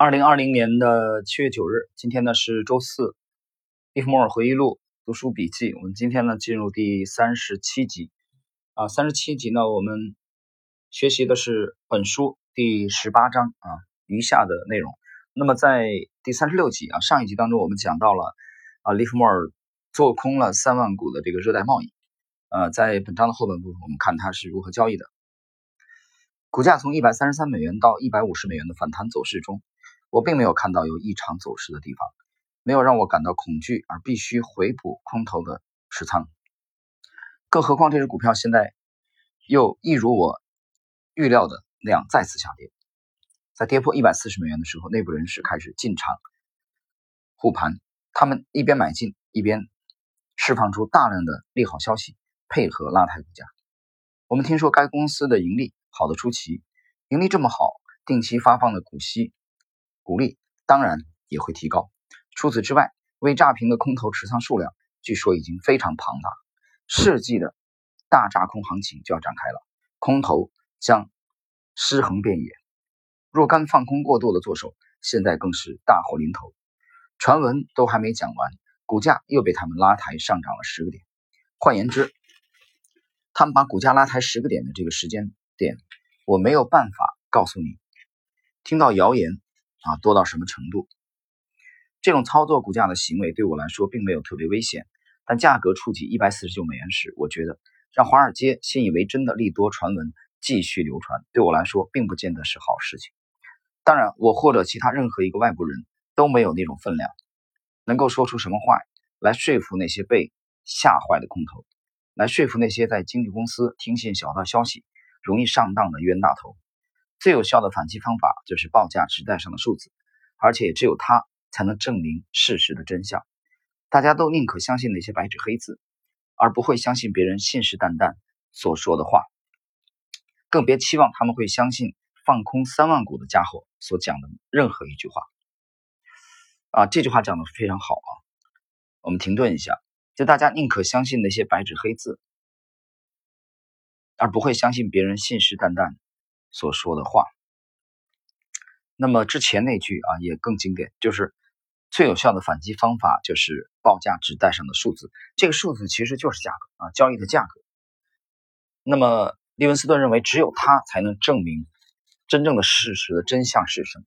二零二零年的七月九日，今天呢是周四。利弗莫尔回忆录读书笔记，我们今天呢进入第三十七集。啊，三十七集呢，我们学习的是本书第十八章啊余下的内容。那么在第三十六集啊上一集当中，我们讲到了啊利弗莫尔做空了三万股的这个热带贸易。呃，在本章的后半部分，我们看他是如何交易的。股价从一百三十三美元到一百五十美元的反弹走势中。我并没有看到有异常走势的地方，没有让我感到恐惧而必须回补空头的持仓。更何况这只股票现在又一如我预料的那样再次下跌，在跌破一百四十美元的时候，内部人士开始进场护盘，他们一边买进一边释放出大量的利好消息，配合拉抬股价。我们听说该公司的盈利好的出奇，盈利这么好，定期发放的股息。股利当然也会提高。除此之外，未炸平的空头持仓数量据说已经非常庞大，世纪的大炸空行情就要展开了，空头将尸横遍野。若干放空过度的做手，现在更是大祸临头。传闻都还没讲完，股价又被他们拉抬上涨了十个点。换言之，他们把股价拉抬十个点的这个时间点，我没有办法告诉你。听到谣言。啊，多到什么程度？这种操作股价的行为对我来说并没有特别危险，但价格触及一百四十九美元时，我觉得让华尔街信以为真的利多传闻继续流传，对我来说并不见得是好事情。当然，我或者其他任何一个外部人都没有那种分量，能够说出什么话来说服那些被吓坏的空头，来说服那些在经纪公司听信小道消息容易上当的冤大头。最有效的反击方法就是报价纸带上的数字，而且只有它才能证明事实的真相。大家都宁可相信那些白纸黑字，而不会相信别人信誓旦旦所说的话，更别期望他们会相信放空三万股的家伙所讲的任何一句话。啊，这句话讲的非常好啊！我们停顿一下，就大家宁可相信那些白纸黑字，而不会相信别人信誓旦旦。所说的话，那么之前那句啊也更经典，就是最有效的反击方法就是报价纸带上的数字，这个数字其实就是价格啊，交易的价格。那么利文斯顿认为，只有他才能证明真正的事实的真相是什么。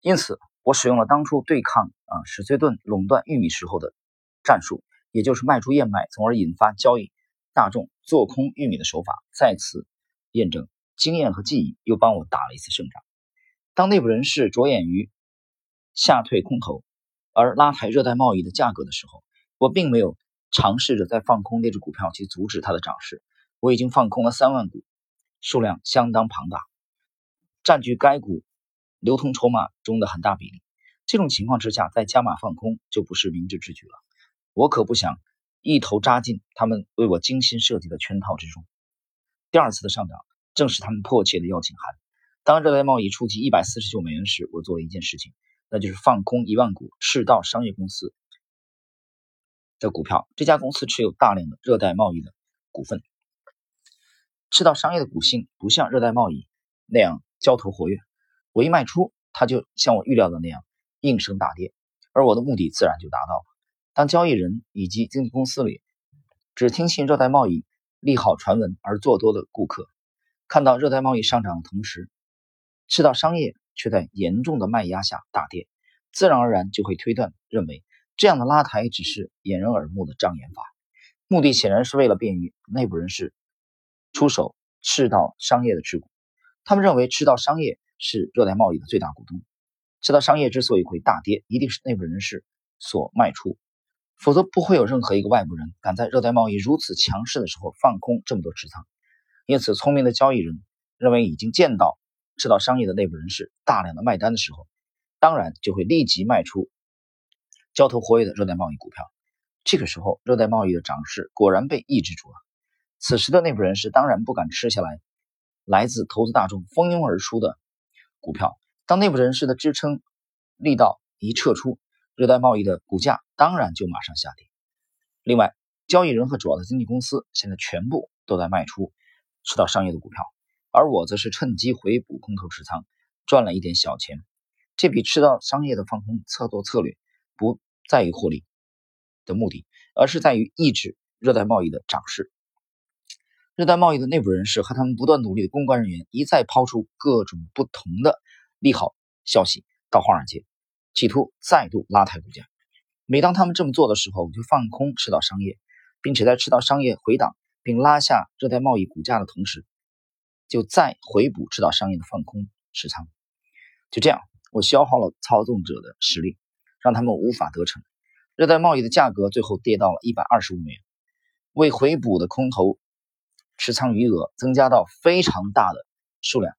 因此，我使用了当初对抗啊史崔顿垄断玉米时候的战术，也就是卖出燕麦，从而引发交易大众做空玉米的手法，再次。验证经验和记忆又帮我打了一次胜仗。当内部人士着眼于吓退空头而拉抬热带贸易的价格的时候，我并没有尝试着再放空那只股票去阻止它的涨势。我已经放空了三万股，数量相当庞大，占据该股流通筹码中的很大比例。这种情况之下，再加码放空就不是明智之举了。我可不想一头扎进他们为我精心设计的圈套之中。第二次的上涨正是他们迫切的邀请函。当热带贸易触及一百四十九美元时，我做了一件事情，那就是放空一万股赤道商业公司的股票。这家公司持有大量的热带贸易的股份。赤道商业的股性不像热带贸易那样交投活跃，我一卖出，它就像我预料的那样应声大跌，而我的目的自然就达到了。当交易人以及经纪公司里只听信热带贸易。利好传闻而做多的顾客，看到热带贸易上涨的同时，赤道商业却在严重的卖压下大跌，自然而然就会推断认为这样的拉抬只是掩人耳目的障眼法，目的显然是为了便于内部人士出手赤道商业的持股。他们认为赤道商业是热带贸易的最大股东，赤道商业之所以会大跌，一定是内部人士所卖出。否则不会有任何一个外部人敢在热带贸易如此强势的时候放空这么多持仓。因此，聪明的交易人认为已经见到赤道商业的内部人士大量的卖单的时候，当然就会立即卖出交投活跃的热带贸易股票。这个时候，热带贸易的涨势果然被抑制住了。此时的内部人士当然不敢吃下来来自投资大众蜂拥而出的股票。当内部人士的支撑力道一撤出，热带贸易的股价当然就马上下跌。另外，交易人和主要的经纪公司现在全部都在卖出赤道商业的股票，而我则是趁机回补空头持仓，赚了一点小钱。这笔吃到商业的放空操作策略，不在于获利的目的，而是在于抑制热带贸易的涨势。热带贸易的内部人士和他们不断努力的公关人员一再抛出各种不同的利好消息到华尔街，企图再度拉抬股价。每当他们这么做的时候，我就放空赤道商业，并且在赤道商业回档并拉下热带贸易股价的同时，就再回补赤道商业的放空持仓。就这样，我消耗了操纵者的实力，让他们无法得逞。热带贸易的价格最后跌到了一百二十五美元，为回补的空头。持仓余额增加到非常大的数量，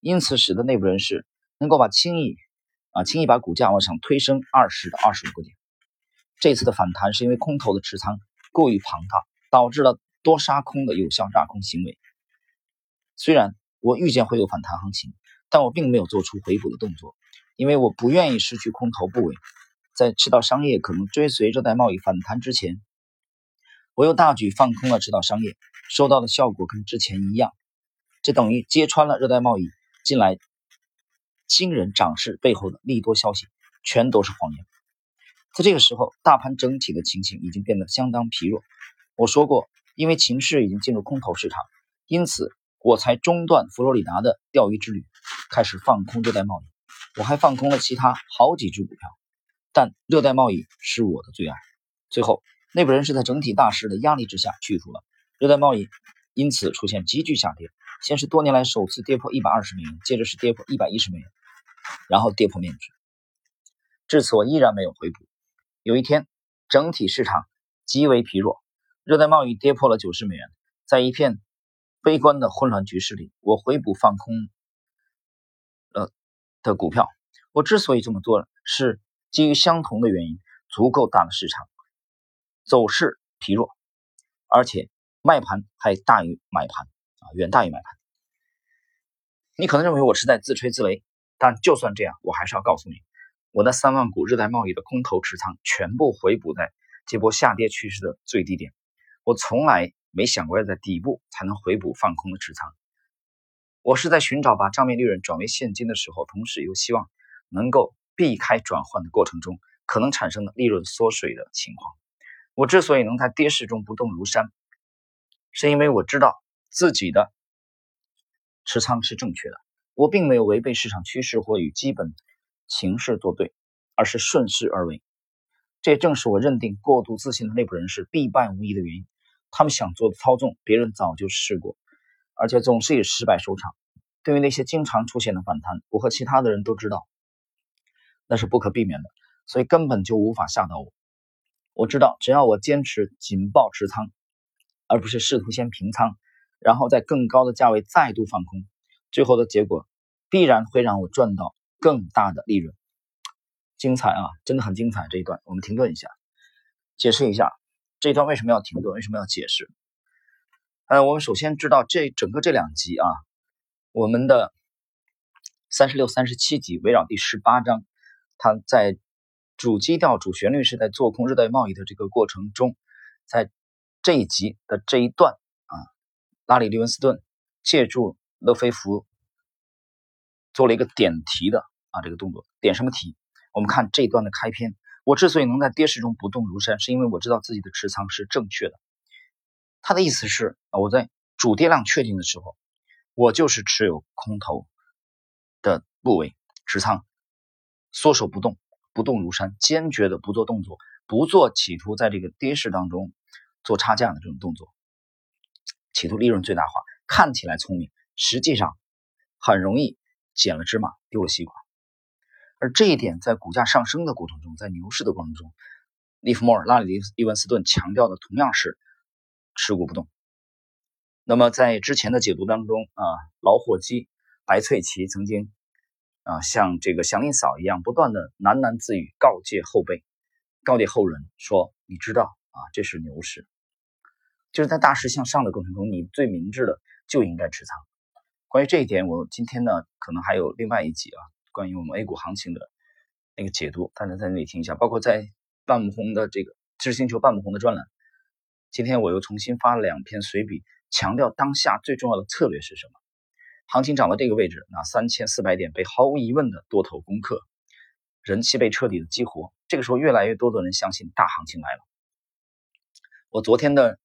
因此使得内部人士能够把轻易啊轻易把股价往上推升二十到二十五个点。这次的反弹是因为空头的持仓过于庞大，导致了多杀空的有效轧空行为。虽然我预见会有反弹行情，但我并没有做出回补的动作，因为我不愿意失去空头部位。在赤道商业可能追随热带贸易反弹之前，我又大举放空了赤道商业。收到的效果跟之前一样，这等于揭穿了热带贸易近来惊人涨势背后的利多消息，全都是谎言。在这个时候，大盘整体的情形已经变得相当疲弱。我说过，因为情势已经进入空头市场，因此我才中断佛罗里达的钓鱼之旅，开始放空热带贸易。我还放空了其他好几只股票，但热带贸易是我的最爱。最后，内部人士在整体大势的压力之下去除了。热带贸易因此出现急剧下跌，先是多年来首次跌破一百二十美元，接着是跌破一百一十美元，然后跌破面值。至此我依然没有回补。有一天，整体市场极为疲弱，热带贸易跌破了九十美元，在一片悲观的混乱局势里，我回补放空呃的股票。我之所以这么做，是基于相同的原因：足够大的市场走势疲弱，而且。卖盘还大于买盘啊，远大于买盘。你可能认为我是在自吹自擂，但就算这样，我还是要告诉你，我的三万股热带贸易的空头持仓全部回补在这波下跌趋势的最低点。我从来没想过要在底部才能回补放空的持仓。我是在寻找把账面利润转为现金的时候，同时又希望能够避开转换的过程中可能产生的利润缩水的情况。我之所以能在跌势中不动如山。是因为我知道自己的持仓是正确的，我并没有违背市场趋势或与基本形势作对，而是顺势而为。这也正是我认定过度自信的内部人士必败无疑的原因。他们想做的操纵，别人早就试过，而且总是以失败收场。对于那些经常出现的反弹，我和其他的人都知道那是不可避免的，所以根本就无法吓到我。我知道，只要我坚持紧抱持仓。而不是试图先平仓，然后在更高的价位再度放空，最后的结果必然会让我赚到更大的利润。精彩啊，真的很精彩！这一段我们停顿一下，解释一下这一段为什么要停顿，为什么要解释？呃，我们首先知道这整个这两集啊，我们的三十六、三十七集围绕第十八章，它在主基调、主旋律是在做空热带贸易的这个过程中，在。这一集的这一段啊，拉里·利文斯顿借助勒菲弗做了一个点题的啊这个动作，点什么题？我们看这一段的开篇。我之所以能在跌势中不动如山，是因为我知道自己的持仓是正确的。他的意思是啊，我在主跌量确定的时候，我就是持有空头的部位持仓，缩手不动，不动如山，坚决的不做动作，不做企图在这个跌势当中。做差价的这种动作，企图利润最大化，看起来聪明，实际上很容易捡了芝麻丢了西瓜。而这一点在股价上升的过程中，在牛市的过程中，利弗莫尔、拉里·利文斯顿强调的同样是持股不动。那么在之前的解读当中啊，老伙计白翠奇曾经啊像这个祥林嫂一样，不断的喃喃自语，告诫后辈、告诫后人说：“你知道啊，这是牛市。”就是在大势向上的过程中，你最明智的就应该持仓。关于这一点，我今天呢可能还有另外一集啊，关于我们 A 股行情的那个解读，大家在那里听一下。包括在半亩红的这个知识星球半亩红的专栏，今天我又重新发了两篇随笔，强调当下最重要的策略是什么。行情涨到这个位置，那三千四百点被毫无疑问的多头攻克，人气被彻底的激活。这个时候，越来越多的人相信大行情来了。我昨天的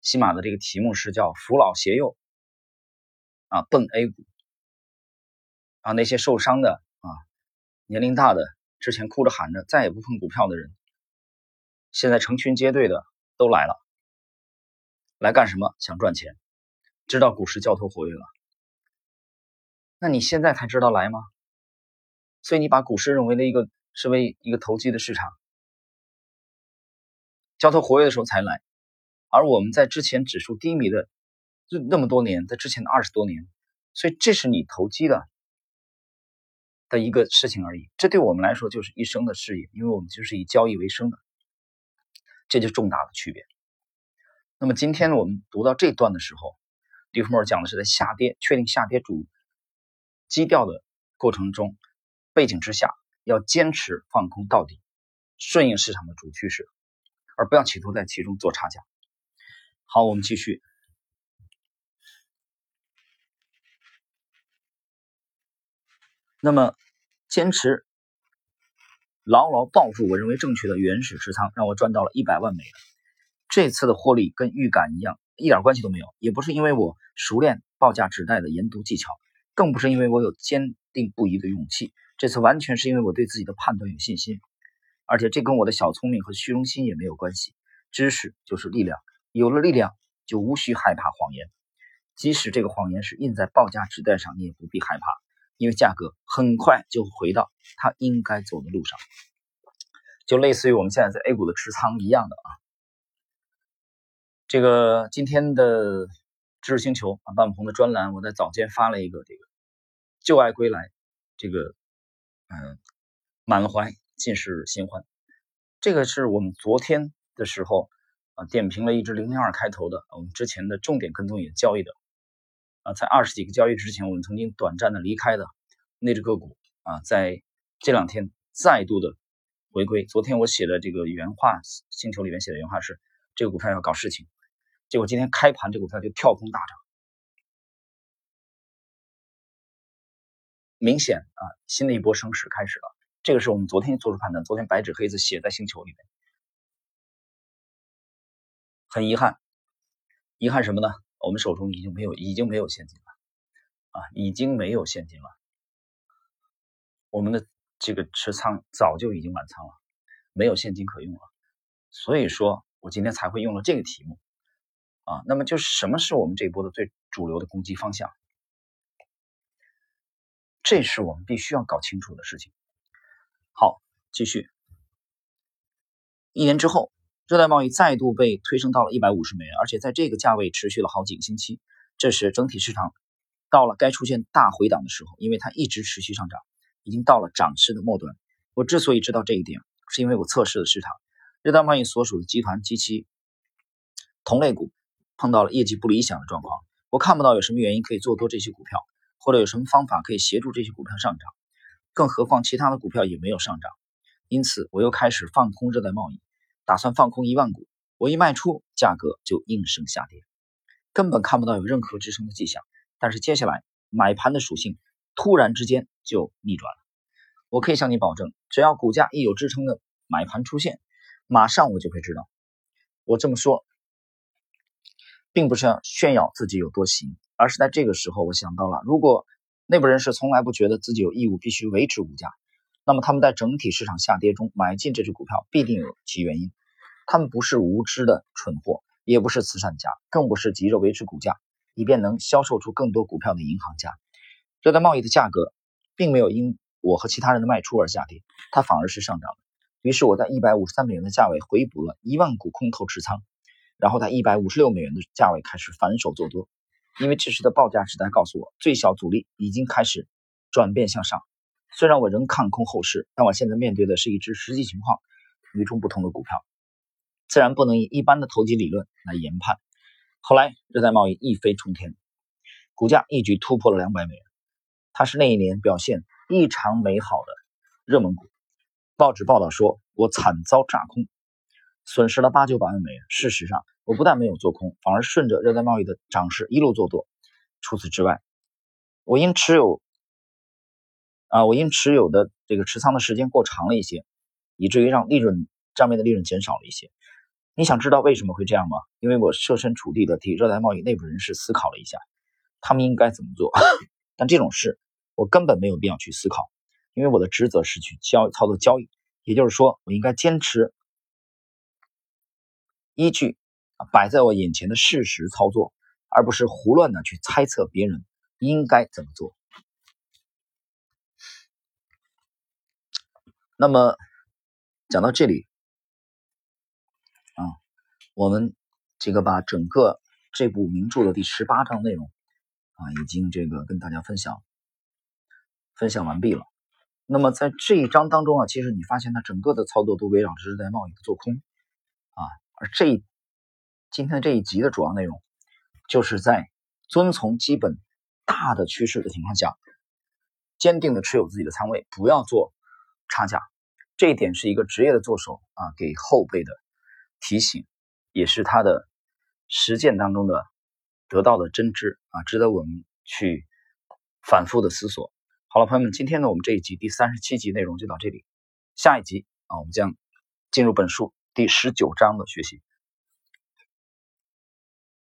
喜马的这个题目是叫“扶老携幼”，啊，奔 A 股，啊，那些受伤的啊，年龄大的，之前哭着喊着再也不碰股票的人，现在成群结队的都来了，来干什么？想赚钱，知道股市交投活跃了。那你现在才知道来吗？所以你把股市认为了一个是为一个投机的市场，交投活跃的时候才来，而我们在之前指数低迷的那那么多年，在之前的二十多年，所以这是你投机的的一个事情而已。这对我们来说就是一生的事业，因为我们就是以交易为生的，这就重大的区别。那么今天我们读到这段的时候，利弗莫尔讲的是在下跌，确定下跌主。基调的过程中，背景之下要坚持放空到底，顺应市场的主趋势，而不要企图在其中做差价。好，我们继续。那么，坚持牢牢抱住我认为正确的原始持仓，让我赚到了一百万美元。这次的获利跟预感一样，一点关系都没有，也不是因为我熟练报价纸袋的研读技巧。更不是因为我有坚定不移的勇气，这次完全是因为我对自己的判断有信心，而且这跟我的小聪明和虚荣心也没有关系。知识就是力量，有了力量就无需害怕谎言，即使这个谎言是印在报价纸袋上，你也不必害怕，因为价格很快就回到它应该走的路上，就类似于我们现在在 A 股的持仓一样的啊。这个今天的。知识星球啊，半鹏的专栏，我在早间发了一个这个“旧爱归来”，这个嗯，满怀尽是新欢。这个是我们昨天的时候啊，点评了一只零零二开头的，我们之前的重点跟踪也交易的啊，在二十几个交易之前，我们曾经短暂的离开的那只个股啊，在这两天再度的回归。昨天我写的这个原话，星球里面写的原话是：这个股票要搞事情。结果今天开盘，这股票就跳空大涨，明显啊，新的一波升势开始了。这个是我们昨天做出判断，昨天白纸黑字写在星球里面。很遗憾，遗憾什么呢？我们手中已经没有，已经没有现金了啊，已经没有现金了。我们的这个持仓早就已经满仓了，没有现金可用了。所以说我今天才会用了这个题目。啊，那么就是什么是我们这一波的最主流的攻击方向？这是我们必须要搞清楚的事情。好，继续。一年之后，热带贸易再度被推升到了一百五十美元，而且在这个价位持续了好几个星期。这时，整体市场到了该出现大回档的时候，因为它一直持续上涨，已经到了涨势的末端。我之所以知道这一点，是因为我测试了市场，热带贸易所属的集团及其同类股。碰到了业绩不理想的状况，我看不到有什么原因可以做多这些股票，或者有什么方法可以协助这些股票上涨，更何况其他的股票也没有上涨，因此我又开始放空热带贸易，打算放空一万股。我一卖出，价格就应声下跌，根本看不到有任何支撑的迹象。但是接下来买盘的属性突然之间就逆转了，我可以向你保证，只要股价一有支撑的买盘出现，马上我就会知道。我这么说。并不是要炫耀自己有多行，而是在这个时候，我想到了，如果内部人士从来不觉得自己有义务必须维持股价，那么他们在整体市场下跌中买进这只股票，必定有其原因。他们不是无知的蠢货，也不是慈善家，更不是急着维持股价以便能销售出更多股票的银行家。这段贸易的价格并没有因我和其他人的卖出而下跌，它反而是上涨的。于是我在一百五十三美元的价位回补了一万股空头持仓。然后在一百五十六美元的价位开始反手做多，因为这时的报价时代告诉我，最小阻力已经开始转变向上。虽然我仍看空后市，但我现在面对的是一只实际情况与众不同的股票，自然不能以一般的投机理论来研判。后来热带贸易一飞冲天，股价一举突破了两百美元，它是那一年表现异常美好的热门股。报纸报道说，我惨遭炸空。损失了八九百万美元。事实上，我不但没有做空，反而顺着热带贸易的涨势一路做多。除此之外，我因持有啊，我因持有的这个持仓的时间过长了一些，以至于让利润账面的利润减少了一些。你想知道为什么会这样吗？因为我设身处地的替热带贸易内部人士思考了一下，他们应该怎么做。但这种事我根本没有必要去思考，因为我的职责是去交操作交易，也就是说，我应该坚持依据摆在我眼前的事实操作，而不是胡乱的去猜测别人应该怎么做。那么讲到这里。我们这个把整个这部名著的第十八章内容啊，已经这个跟大家分享分享完毕了。那么在这一章当中啊，其实你发现它整个的操作都围绕着日代贸易的做空啊，而这今天这一集的主要内容就是在遵从基本大的趋势的情况下，坚定的持有自己的仓位，不要做差价。这一点是一个职业的做手啊，给后辈的提醒。也是他的实践当中的得到的真知啊，值得我们去反复的思索。好了，朋友们，今天呢，我们这一集第三十七集内容就到这里，下一集啊，我们将进入本书第十九章的学习。